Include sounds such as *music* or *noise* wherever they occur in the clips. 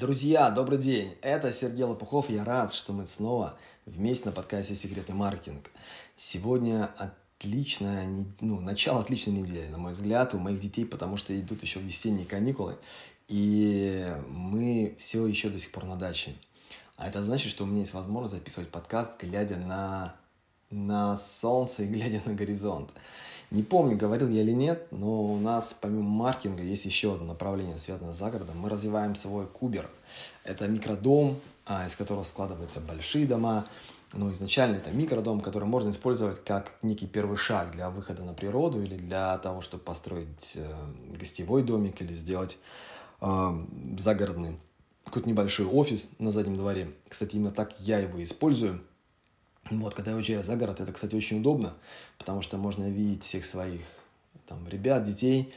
Друзья, добрый день! Это Сергей Лопухов. Я рад, что мы снова вместе на подкасте «Секретный маркетинг». Сегодня отличное, ну, начало отличной недели, на мой взгляд, у моих детей, потому что идут еще весенние каникулы, и мы все еще до сих пор на даче. А это значит, что у меня есть возможность записывать подкаст, глядя на, на солнце и глядя на горизонт. Не помню, говорил я или нет, но у нас помимо маркетинга есть еще одно направление, связанное с загородом. Мы развиваем свой кубер. Это микродом, а, из которого складываются большие дома. Но изначально это микродом, который можно использовать как некий первый шаг для выхода на природу или для того, чтобы построить э, гостевой домик или сделать э, загородный какой-то небольшой офис на заднем дворе. Кстати, именно так я его использую – вот, когда я уезжаю за город, это, кстати, очень удобно, потому что можно видеть всех своих там, ребят, детей,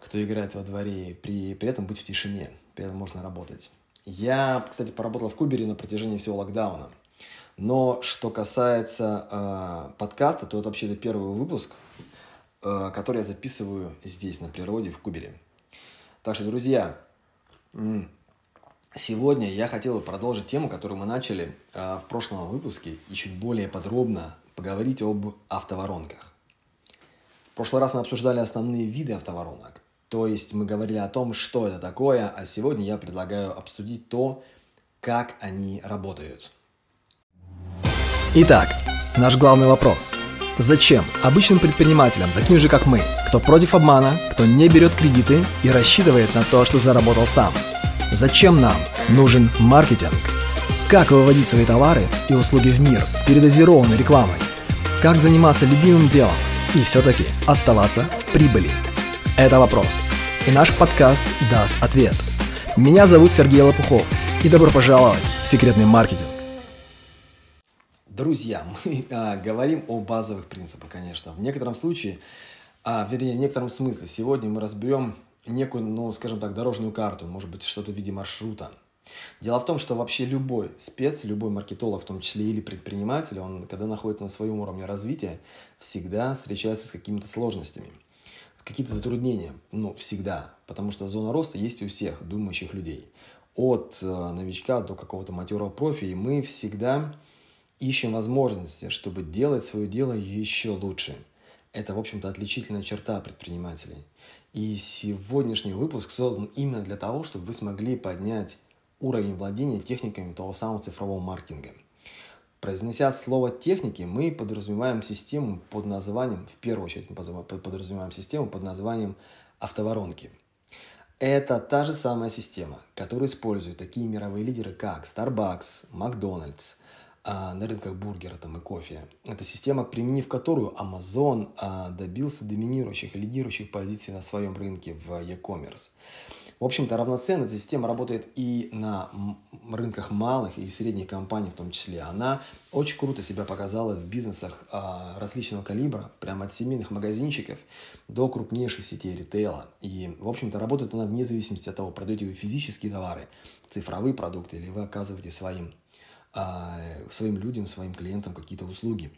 кто играет во дворе, при, при этом быть в тишине, при этом можно работать. Я, кстати, поработал в Кубере на протяжении всего локдауна. Но что касается э, подкаста, то это вообще-то первый выпуск, э, который я записываю здесь, на природе, в Кубере. Так что, друзья, Сегодня я хотел продолжить тему, которую мы начали э, в прошлом выпуске и чуть более подробно поговорить об автоворонках. В прошлый раз мы обсуждали основные виды автоворонок, то есть мы говорили о том, что это такое, а сегодня я предлагаю обсудить то, как они работают. Итак, наш главный вопрос. Зачем обычным предпринимателям, таким же как мы, кто против обмана, кто не берет кредиты и рассчитывает на то, что заработал сам – Зачем нам нужен маркетинг? Как выводить свои товары и услуги в мир передозированной рекламой? Как заниматься любимым делом и все-таки оставаться в прибыли? Это вопрос. И наш подкаст даст ответ. Меня зовут Сергей Лопухов. И добро пожаловать в секретный маркетинг. Друзья, *laughs* мы а, говорим о базовых принципах, конечно. В некотором случае, а, вернее, в некотором смысле, сегодня мы разберем некую, ну, скажем так, дорожную карту, может быть, что-то в виде маршрута. Дело в том, что вообще любой спец, любой маркетолог, в том числе или предприниматель, он, когда находится на своем уровне развития, всегда встречается с какими-то сложностями, с какими-то затруднениями, ну, всегда, потому что зона роста есть у всех думающих людей. От э, новичка до какого-то матерого профи, и мы всегда ищем возможности, чтобы делать свое дело еще лучше. Это, в общем-то, отличительная черта предпринимателей – и сегодняшний выпуск создан именно для того, чтобы вы смогли поднять уровень владения техниками того самого цифрового маркетинга. Произнеся слово техники, мы подразумеваем систему под названием, в первую очередь подразумеваем систему под названием автоворонки. Это та же самая система, которую используют такие мировые лидеры, как Starbucks, а, на рынках бургера там, и кофе. Это система, применив которую Amazon а, добился доминирующих и лидирующих позиций на своем рынке в e-commerce. В общем-то, равноценно эта система работает и на рынках малых и средних компаний в том числе. Она очень круто себя показала в бизнесах а, различного калибра, прямо от семейных магазинчиков до крупнейших сетей ритейла. И, в общем-то, работает она вне зависимости от того, продаете вы физические товары, цифровые продукты или вы оказываете своим а, своим людям, своим клиентам какие-то услуги.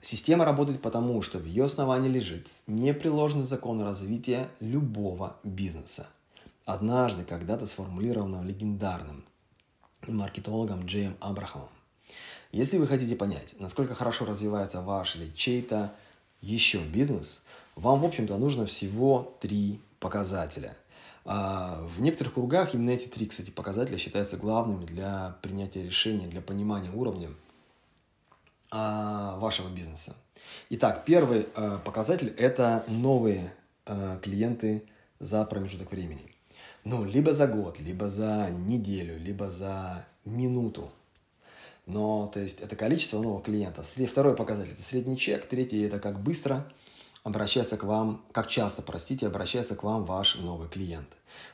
Система работает потому, что в ее основании лежит непреложный закон развития любого бизнеса. Однажды, когда-то сформулированного легендарным маркетологом Джеем Абрахамом. Если вы хотите понять, насколько хорошо развивается ваш или чей-то еще бизнес, вам, в общем-то, нужно всего три показателя – а, в некоторых кругах именно эти три, кстати, показателя считаются главными для принятия решения, для понимания уровня а, вашего бизнеса. Итак, первый а, показатель – это новые клиенты за промежуток времени. Ну, либо за год, либо за неделю, либо за минуту. Но, то есть, это количество новых клиентов. Второй показатель – это средний чек. Третий – это как быстро – обращается к вам, как часто, простите, обращается к вам ваш новый клиент.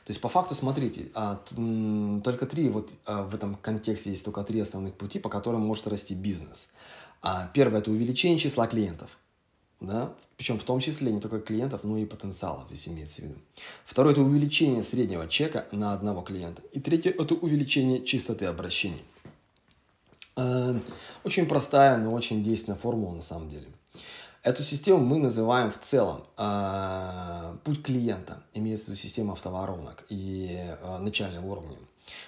То есть по факту, смотрите, а, только три, вот а, в этом контексте есть только три основных пути, по которым может расти бизнес. А, первое – это увеличение числа клиентов. Да? Причем в том числе не только клиентов, но и потенциалов, здесь имеется в виду. Второе – это увеличение среднего чека на одного клиента. И третье – это увеличение частоты обращений. Очень простая, но очень действенная формула на самом деле – Эту систему мы называем в целом э, путь клиента, имеется в виду система автоворонок и э, начального уровня.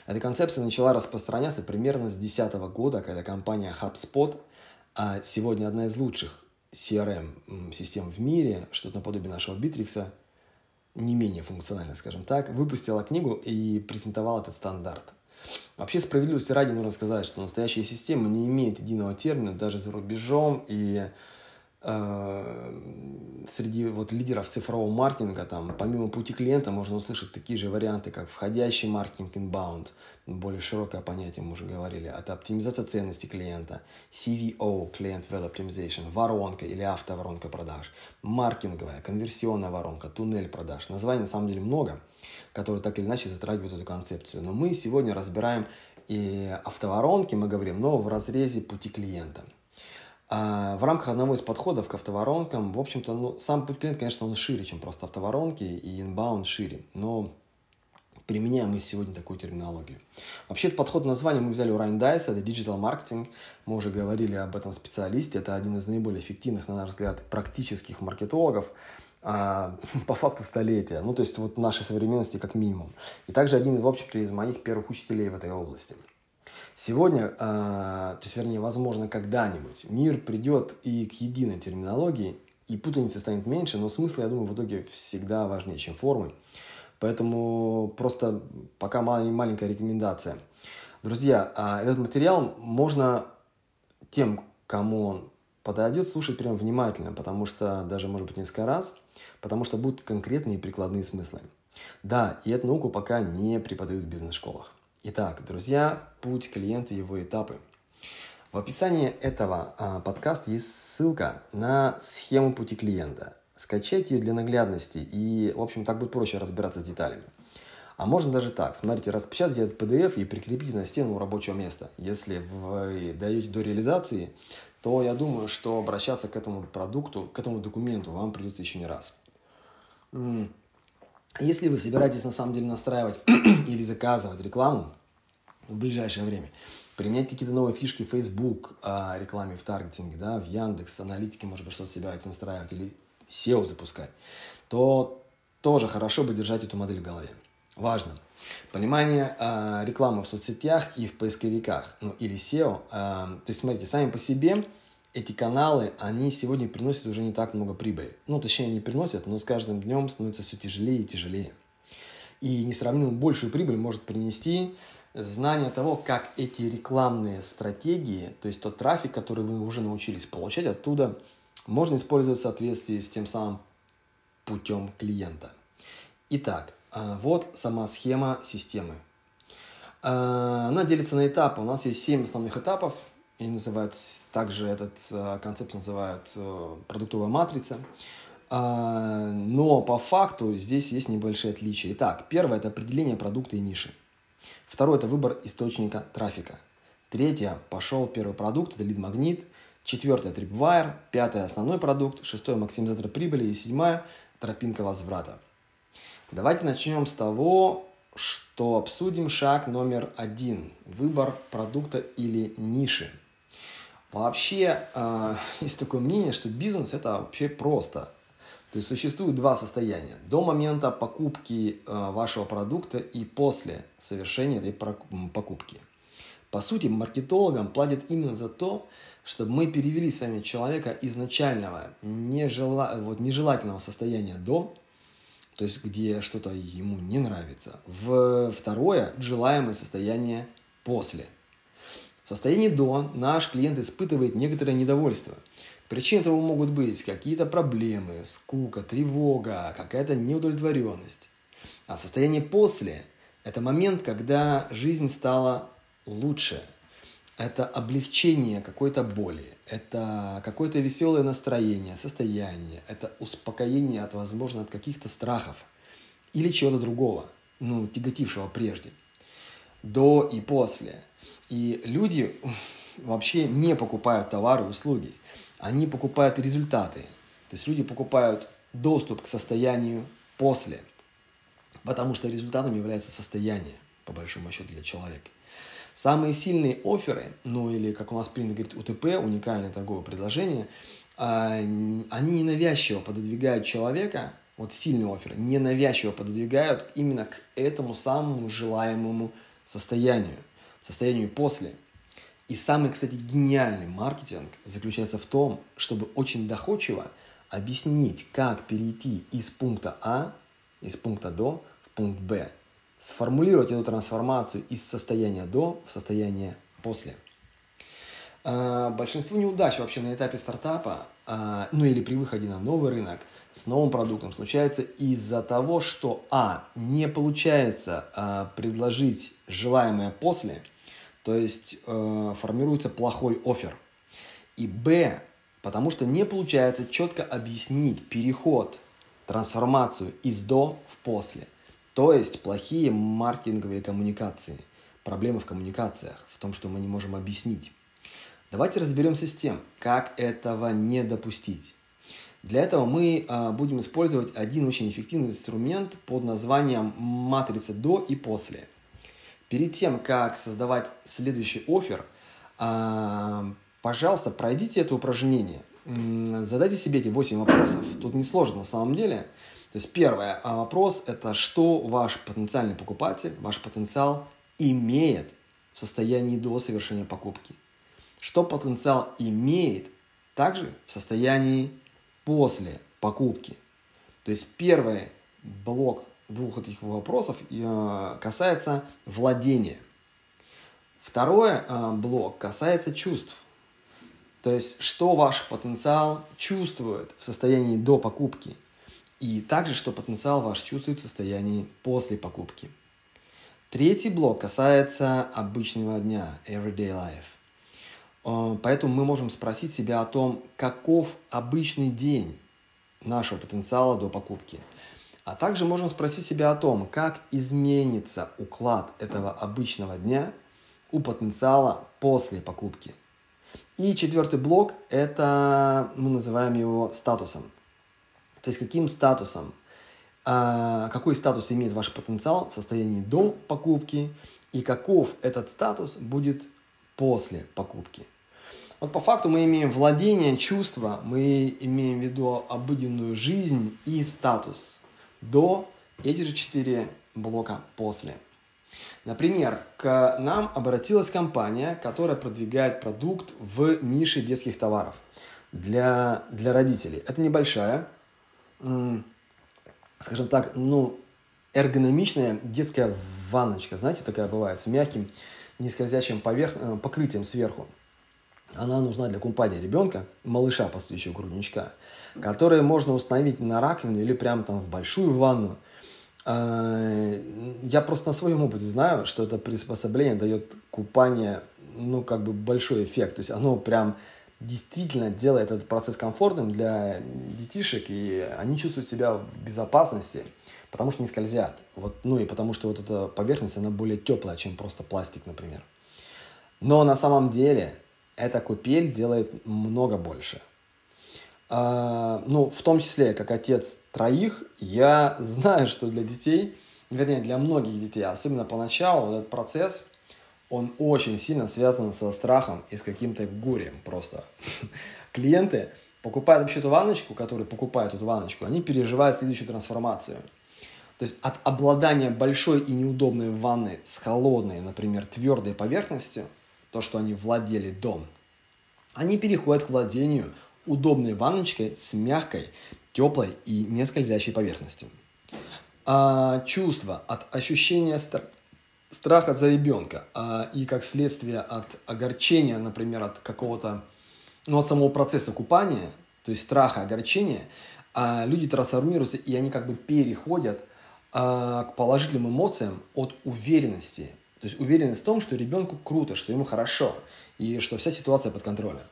Эта концепция начала распространяться примерно с 2010 года, когда компания HubSpot, а сегодня одна из лучших CRM-систем в мире, что-то наподобие нашего Битрикса, не менее функционально, скажем так, выпустила книгу и презентовала этот стандарт. Вообще, справедливости ради нужно сказать, что настоящая система не имеет единого термина даже за рубежом, и Э, среди вот лидеров цифрового маркетинга, там, помимо пути клиента, можно услышать такие же варианты, как входящий маркетинг inbound, более широкое понятие, мы уже говорили, это оптимизация ценности клиента, CVO, Client Value Optimization, воронка или автоворонка продаж, маркетинговая, конверсионная воронка, туннель продаж. Названий на самом деле много, которые так или иначе затрагивают эту концепцию. Но мы сегодня разбираем и автоворонки, мы говорим, но в разрезе пути клиента – в рамках одного из подходов к автоворонкам, в общем-то, ну, сам путь клиента, конечно, он шире, чем просто автоворонки, и inbound шире, но применяем мы сегодня такую терминологию. Вообще, этот подход названия мы взяли у Райан Дайса, это digital маркетинг. Мы уже говорили об этом специалисте. Это один из наиболее эффективных, на наш взгляд, практических маркетологов а, *laughs* по факту столетия. Ну, то есть, вот нашей современности как минимум. И также один, в общем-то, из моих первых учителей в этой области – Сегодня, а, то есть, вернее, возможно, когда-нибудь мир придет и к единой терминологии, и путаницы станет меньше, но смысл, я думаю, в итоге всегда важнее, чем формы. Поэтому просто пока маленькая рекомендация. Друзья, а этот материал можно тем, кому он подойдет, слушать прям внимательно, потому что даже, может быть, несколько раз, потому что будут конкретные прикладные смыслы. Да, и эту науку пока не преподают в бизнес-школах. Итак, друзья, путь клиента и его этапы. В описании этого а, подкаста есть ссылка на схему пути клиента. Скачайте ее для наглядности и, в общем, так будет проще разбираться с деталями. А можно даже так. Смотрите, распечатайте этот PDF и прикрепите на стену рабочего места. Если вы даете до реализации, то я думаю, что обращаться к этому продукту, к этому документу вам придется еще не раз. Если вы собираетесь на самом деле настраивать *clears throat* или заказывать рекламу в ближайшее время, применять какие-то новые фишки в Facebook о рекламе в таргетинге, да, в Яндекс, аналитике, может быть, что-то собираетесь настраивать или SEO запускать, то тоже хорошо бы держать эту модель в голове. Важно. Понимание э, рекламы в соцсетях и в поисковиках, ну или SEO. Э, то есть, смотрите, сами по себе эти каналы, они сегодня приносят уже не так много прибыли. Ну, точнее, не приносят, но с каждым днем становится все тяжелее и тяжелее. И несравнимо большую прибыль может принести знание того, как эти рекламные стратегии, то есть тот трафик, который вы уже научились получать оттуда, можно использовать в соответствии с тем самым путем клиента. Итак, а, вот сама схема системы. А, она делится на этапы. У нас есть 7 основных этапов – и называют, также этот э, концепт называют э, продуктовая матрица. А, но по факту здесь есть небольшие отличия. Итак, первое – это определение продукта и ниши. Второе – это выбор источника трафика. Третье – пошел первый продукт, это лид-магнит. Четвертое – трипвайр. Пятое – основной продукт. Шестое – максимизатор прибыли. И седьмое – тропинка возврата. Давайте начнем с того, что обсудим шаг номер один – выбор продукта или ниши – Вообще, э, *laughs* есть такое мнение, что бизнес это вообще просто. То есть существует два состояния. До момента покупки э, вашего продукта и после совершения этой покупки. По сути, маркетологам платят именно за то, чтобы мы перевели с вами человека изначального нежела... вот, нежелательного состояния до, то есть где что-то ему не нравится, в второе желаемое состояние после. В состоянии до наш клиент испытывает некоторое недовольство. Причин этого могут быть какие-то проблемы, скука, тревога, какая-то неудовлетворенность. А в состоянии после – это момент, когда жизнь стала лучше. Это облегчение какой-то боли, это какое-то веселое настроение, состояние, это успокоение от, возможно, от каких-то страхов или чего-то другого, ну, тяготившего прежде. До и после – и люди вообще не покупают товары и услуги. Они покупают результаты. То есть люди покупают доступ к состоянию после. Потому что результатом является состояние, по большому счету, для человека. Самые сильные оферы, ну или, как у нас принято говорить, УТП, уникальное торговое предложение, а, они ненавязчиво пододвигают человека, вот сильные оферы, ненавязчиво пододвигают именно к этому самому желаемому состоянию, состоянию после. И самый, кстати, гениальный маркетинг заключается в том, чтобы очень доходчиво объяснить, как перейти из пункта А, из пункта до в пункт Б. Сформулировать эту трансформацию из состояния до в состояние после. А, большинство неудач вообще на этапе стартапа, а, ну или при выходе на новый рынок с новым продуктом случается из-за того, что а. не получается а, предложить желаемое после, то есть э, формируется плохой офер, и б. потому что не получается четко объяснить переход, трансформацию из до в после, то есть плохие маркетинговые коммуникации, проблемы в коммуникациях, в том, что мы не можем объяснить. Давайте разберемся с тем, как этого не допустить. Для этого мы а, будем использовать один очень эффективный инструмент под названием матрица до и после. Перед тем, как создавать следующий офер, а, пожалуйста, пройдите это упражнение. Задайте себе эти 8 вопросов. Тут несложно на самом деле. То есть первый а, вопрос – это что ваш потенциальный покупатель, ваш потенциал имеет в состоянии до совершения покупки. Что потенциал имеет также в состоянии после покупки. То есть первый блок двух этих вопросов э, касается владения. Второй э, блок касается чувств. То есть, что ваш потенциал чувствует в состоянии до покупки. И также, что потенциал ваш чувствует в состоянии после покупки. Третий блок касается обычного дня, everyday life. А, поэтому мы можем спросить себя о том, каков обычный день нашего потенциала до покупки. А также можем спросить себя о том, как изменится уклад этого обычного дня у потенциала после покупки. И четвертый блок – это мы называем его статусом. То есть каким статусом, а, какой статус имеет ваш потенциал в состоянии до покупки и каков этот статус будет после покупки. Вот по факту мы имеем владение, чувство, мы имеем в виду обыденную жизнь и статус до, эти же четыре блока после. Например, к нам обратилась компания, которая продвигает продукт в нише детских товаров для, для родителей. Это небольшая, скажем так, ну, эргономичная детская ванночка, знаете, такая бывает, с мягким, нескользящим поверх... Э, покрытием сверху она нужна для купания ребенка, малыша, по еще грудничка, которые можно установить на раковину или прямо там в большую ванну. А, я просто на своем опыте знаю, что это приспособление дает купание, ну, как бы большой эффект. То есть оно прям действительно делает этот процесс комфортным для детишек, и они чувствуют себя в безопасности, потому что не скользят. Вот, ну и потому что вот эта поверхность, она более теплая, чем просто пластик, например. Но на самом деле эта купель делает много больше. А, ну, в том числе, как отец троих, я знаю, что для детей, вернее, для многих детей, особенно поначалу, этот процесс, он очень сильно связан со страхом и с каким-то горем просто. *laughs* Клиенты покупают вообще эту ванночку, которые покупают эту ванночку, они переживают следующую трансформацию. То есть от обладания большой и неудобной ванной с холодной, например, твердой поверхностью – то, что они владели дом, они переходят к владению удобной ванночкой с мягкой, теплой и не скользящей поверхностью. А чувство от ощущения стр- страха за ребенка а, и как следствие от огорчения, например, от какого-то, ну, от самого процесса купания, то есть страха, огорчения, а люди трансформируются и они как бы переходят а, к положительным эмоциям от уверенности, то есть уверенность в том, что ребенку круто, что ему хорошо, и что вся ситуация под контролем.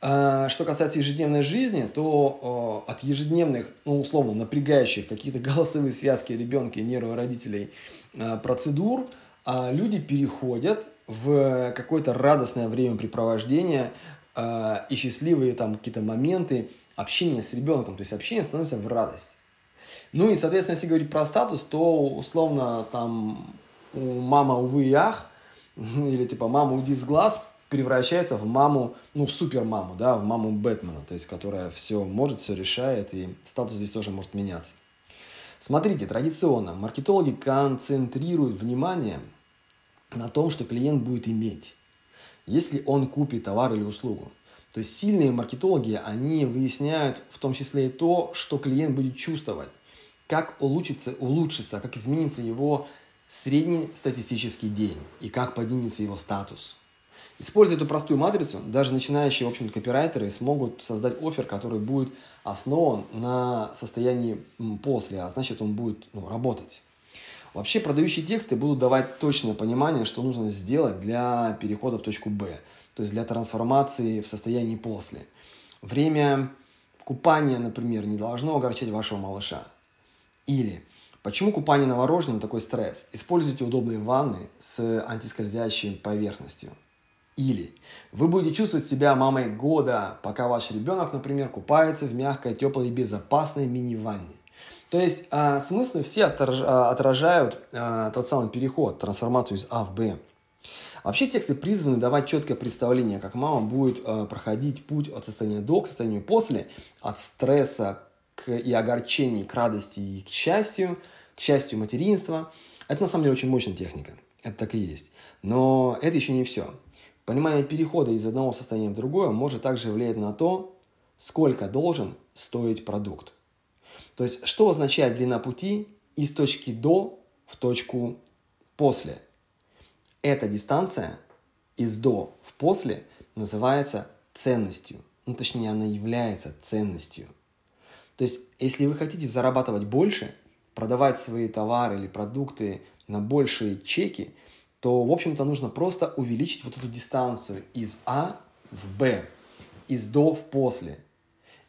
А что касается ежедневной жизни, то от ежедневных, ну, условно, напрягающих какие-то *laughs* голосовые связки ребенка и нервы родителей а, процедур, а, люди переходят в какое-то радостное времяпрепровождение и счастливые там какие-то моменты общения с ребенком. То есть общение становится в радость. Ну и, соответственно, если говорить про статус, то условно там мама, увы и ах, *laughs* или типа мама, уйди с глаз, превращается в маму, ну, в супер маму, да, в маму Бэтмена, то есть, которая все может, все решает, и статус здесь тоже может меняться. Смотрите, традиционно маркетологи концентрируют внимание на том, что клиент будет иметь, если он купит товар или услугу. То есть сильные маркетологи, они выясняют в том числе и то, что клиент будет чувствовать, как улучшится, улучшится, как изменится его средний статистический день и как поднимется его статус. Используя эту простую матрицу, даже начинающие, в общем копирайтеры смогут создать офер, который будет основан на состоянии после, а значит, он будет ну, работать. Вообще продающие тексты будут давать точное понимание, что нужно сделать для перехода в точку Б, то есть для трансформации в состоянии после. Время купания, например, не должно огорчать вашего малыша. Или почему купание новорожденным такой стресс? Используйте удобные ванны с антискользящей поверхностью. Или вы будете чувствовать себя мамой года, пока ваш ребенок, например, купается в мягкой, теплой и безопасной мини-ванне. То есть а, смыслы все а, отражают а, тот самый переход, трансформацию из А в Б. Вообще тексты призваны давать четкое представление, как мама будет а, проходить путь от состояния до к состоянию после, от стресса к, и огорчений к радости и к счастью, к счастью материнства. Это на самом деле очень мощная техника. Это так и есть. Но это еще не все. Понимание перехода из одного состояния в другое может также влиять на то, сколько должен стоить продукт. То есть, что означает длина пути из точки до в точку после? Эта дистанция из до в после называется ценностью. Ну, точнее, она является ценностью. То есть, если вы хотите зарабатывать больше, продавать свои товары или продукты на большие чеки, то, в общем-то, нужно просто увеличить вот эту дистанцию из А в Б, из до в после.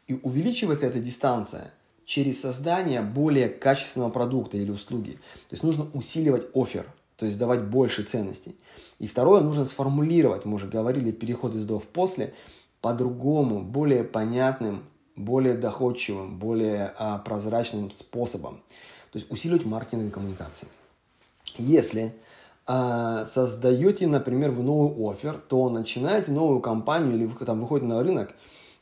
И увеличивается эта дистанция – через создание более качественного продукта или услуги. То есть нужно усиливать офер, то есть давать больше ценностей. И второе, нужно сформулировать, мы уже говорили, переход из до в после, по-другому, более понятным, более доходчивым, более а, прозрачным способом. То есть усиливать маркетинговые коммуникации. Если а, создаете, например, вы новый офер, то начинаете новую компанию или вы там выходите на рынок,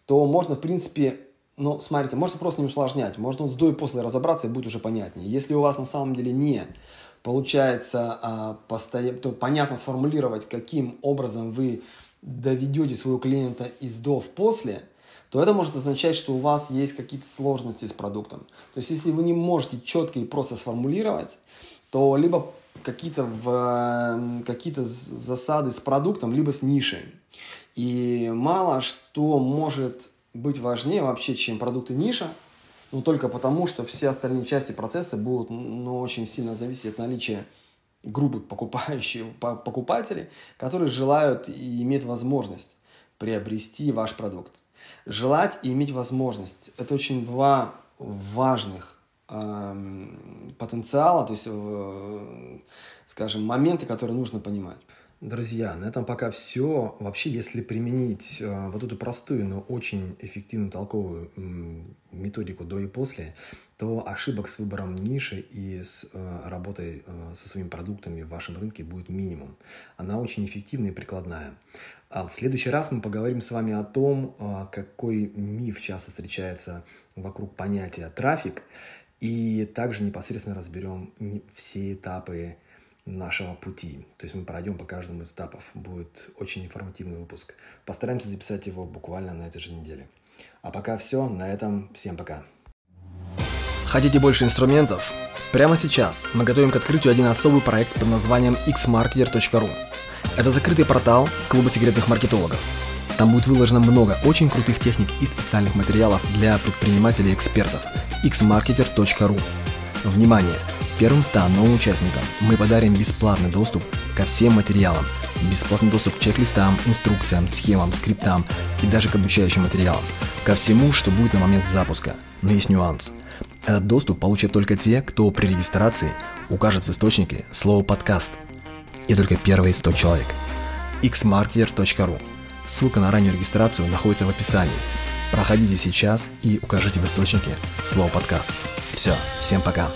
то можно, в принципе, но смотрите, можно просто не усложнять, можно вот с до и после разобраться и будет уже понятнее. Если у вас на самом деле не получается а, постоянно, то понятно сформулировать, каким образом вы доведете своего клиента из до в после, то это может означать, что у вас есть какие-то сложности с продуктом. То есть, если вы не можете четко и просто сформулировать, то либо какие-то, какие-то засады с продуктом, либо с нишей. И мало что может быть важнее вообще, чем продукты ниша, но только потому, что все остальные части процесса будут ну, очень сильно зависеть от наличия грубых покупающих, *laughs* покупателей, которые желают и имеют возможность приобрести ваш продукт. Желать и иметь возможность – это очень два важных э, потенциала, то есть, э, скажем, моменты, которые нужно понимать. Друзья, на этом пока все. Вообще, если применить э, вот эту простую, но очень эффективную толковую методику до и после, то ошибок с выбором ниши и с э, работой э, со своими продуктами в вашем рынке будет минимум. Она очень эффективная и прикладная. А в следующий раз мы поговорим с вами о том, какой миф часто встречается вокруг понятия трафик, и также непосредственно разберем все этапы нашего пути. То есть мы пройдем по каждому из этапов. Будет очень информативный выпуск. Постараемся записать его буквально на этой же неделе. А пока все. На этом всем пока. Хотите больше инструментов? Прямо сейчас мы готовим к открытию один особый проект под названием xmarketer.ru. Это закрытый портал клуба секретных маркетологов. Там будет выложено много очень крутых техник и специальных материалов для предпринимателей и экспертов. xmarketer.ru Внимание! Первым 100 новым участникам мы подарим бесплатный доступ ко всем материалам, бесплатный доступ к чек-листам, инструкциям, схемам, скриптам и даже к обучающим материалам, ко всему, что будет на момент запуска. Но есть нюанс. Этот доступ получат только те, кто при регистрации укажет в источнике слово «подкаст». И только первые 100 человек. xmarketer.ru Ссылка на раннюю регистрацию находится в описании. Проходите сейчас и укажите в источнике слово «подкаст». Все, всем пока.